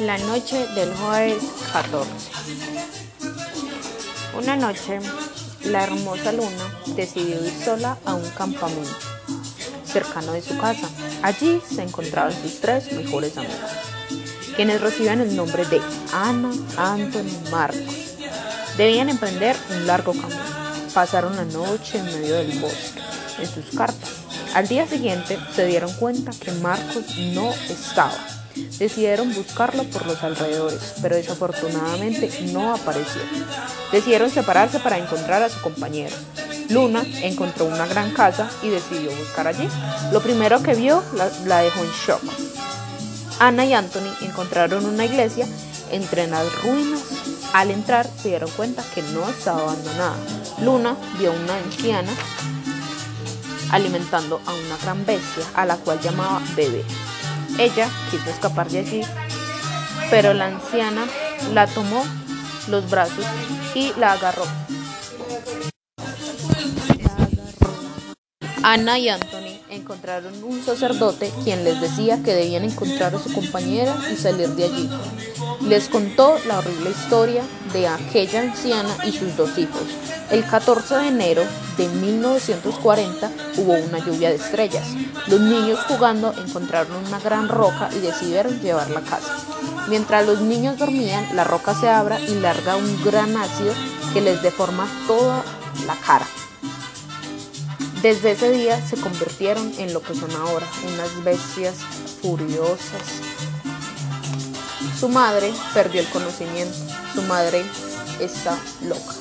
La noche del jueves 14. Una noche, la hermosa luna decidió ir sola a un campamento cercano de su casa. Allí se encontraban sus tres mejores amigos, quienes recibían el nombre de Ana, Anthony, Marcos. Debían emprender un largo camino. Pasaron la noche en medio del bosque, en sus carpas. Al día siguiente se dieron cuenta que Marcos no estaba Decidieron buscarlo por los alrededores, pero desafortunadamente no apareció. Decidieron separarse para encontrar a su compañero. Luna encontró una gran casa y decidió buscar allí. Lo primero que vio la, dejó en shock. Ana y Anthony encontraron una iglesia entre las ruinas. Al entrar se dieron cuenta que no estaba abandonada. Luna vio a una anciana alimentando a una gran bestia a la cual llamaba bebé. Ella quiso escapar de allí, pero la anciana la tomó los brazos y la agarró. Ana y Anthony encontraron un sacerdote quien les decía que debían encontrar a su compañera y salir de allí. Les contó la horrible historia de aquella anciana y sus dos hijos. El 14 de enero de 1940 hubo una lluvia de estrellas. Los niños jugando encontraron una gran roca y decidieron llevarla a casa. Mientras los niños dormían, la roca se abre y larga un gran ácido que les deforma toda la cara. Desde ese día se convirtieron en lo que son ahora, unas bestias furiosas. Su madre perdió el conocimiento, su madre está loca.